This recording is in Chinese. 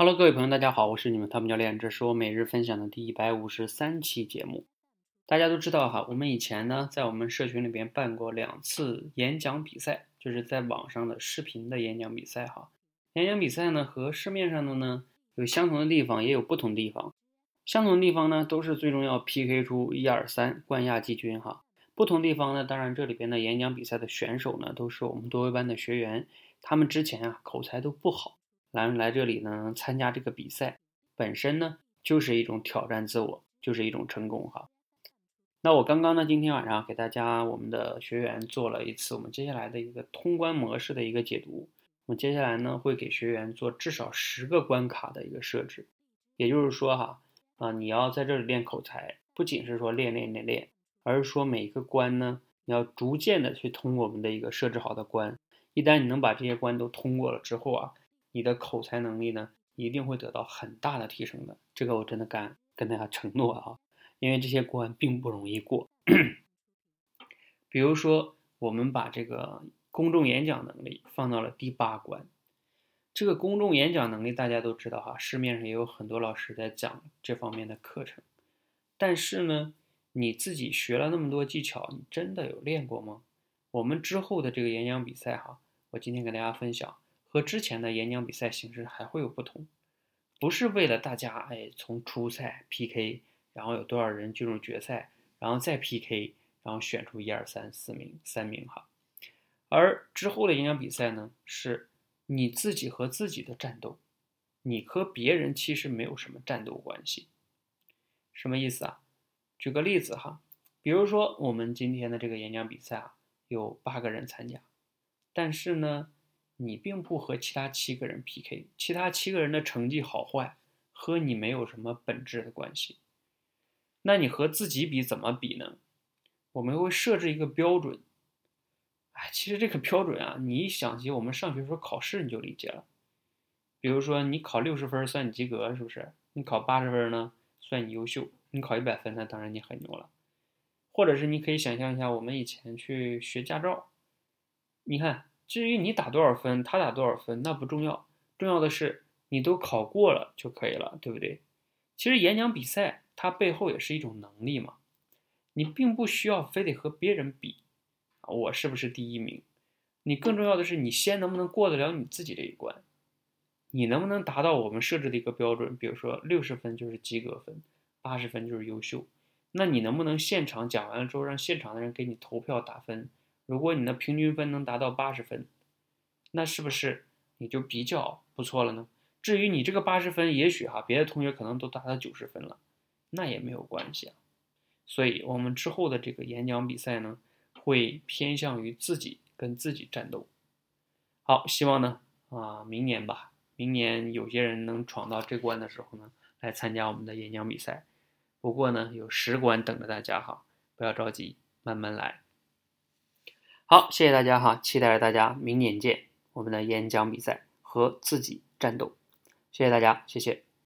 Hello，各位朋友，大家好，我是你们汤姆教练，这是我每日分享的第一百五十三期节目。大家都知道哈，我们以前呢，在我们社群里边办过两次演讲比赛，就是在网上的视频的演讲比赛哈。演讲比赛呢，和市面上的呢有相同的地方，也有不同地方。相同的地方呢，都是最终要 PK 出一二三冠亚季军哈。不同地方呢，当然这里边的演讲比赛的选手呢，都是我们多维班的学员，他们之前啊口才都不好。来来这里呢，参加这个比赛本身呢，就是一种挑战自我，就是一种成功哈。那我刚刚呢，今天晚上给大家我们的学员做了一次我们接下来的一个通关模式的一个解读。我们接下来呢，会给学员做至少十个关卡的一个设置，也就是说哈，啊，你要在这里练口才，不仅是说练练练练，而是说每一个关呢，你要逐渐的去通过我们的一个设置好的关。一旦你能把这些关都通过了之后啊。你的口才能力呢，一定会得到很大的提升的，这个我真的敢跟大家承诺啊，因为这些关并不容易过。比如说，我们把这个公众演讲能力放到了第八关，这个公众演讲能力大家都知道哈，市面上也有很多老师在讲这方面的课程，但是呢，你自己学了那么多技巧，你真的有练过吗？我们之后的这个演讲比赛哈，我今天跟大家分享。和之前的演讲比赛形式还会有不同，不是为了大家哎从初赛 PK，然后有多少人进入决赛，然后再 PK，然后选出一二三四名三名哈，而之后的演讲比赛呢，是你自己和自己的战斗，你和别人其实没有什么战斗关系，什么意思啊？举个例子哈，比如说我们今天的这个演讲比赛啊，有八个人参加，但是呢。你并不和其他七个人 PK，其他七个人的成绩好坏和你没有什么本质的关系。那你和自己比怎么比呢？我们会设置一个标准。哎，其实这个标准啊，你一想起我们上学时候考试，你就理解了。比如说你考六十分算你及格，是不是？你考八十分呢，算你优秀。你考一百分，那当然你很牛了。或者是你可以想象一下，我们以前去学驾照，你看。至于你打多少分，他打多少分，那不重要，重要的是你都考过了就可以了，对不对？其实演讲比赛它背后也是一种能力嘛，你并不需要非得和别人比，我是不是第一名？你更重要的是你先能不能过得了你自己这一关，你能不能达到我们设置的一个标准？比如说六十分就是及格分，八十分就是优秀，那你能不能现场讲完了之后让现场的人给你投票打分？如果你的平均分能达到八十分，那是不是你就比较不错了呢？至于你这个八十分，也许哈，别的同学可能都达到九十分了，那也没有关系啊。所以，我们之后的这个演讲比赛呢，会偏向于自己跟自己战斗。好，希望呢，啊，明年吧，明年有些人能闯到这关的时候呢，来参加我们的演讲比赛。不过呢，有十关等着大家哈，不要着急，慢慢来。好，谢谢大家哈，期待着大家明年见我们的演讲比赛和自己战斗，谢谢大家，谢谢。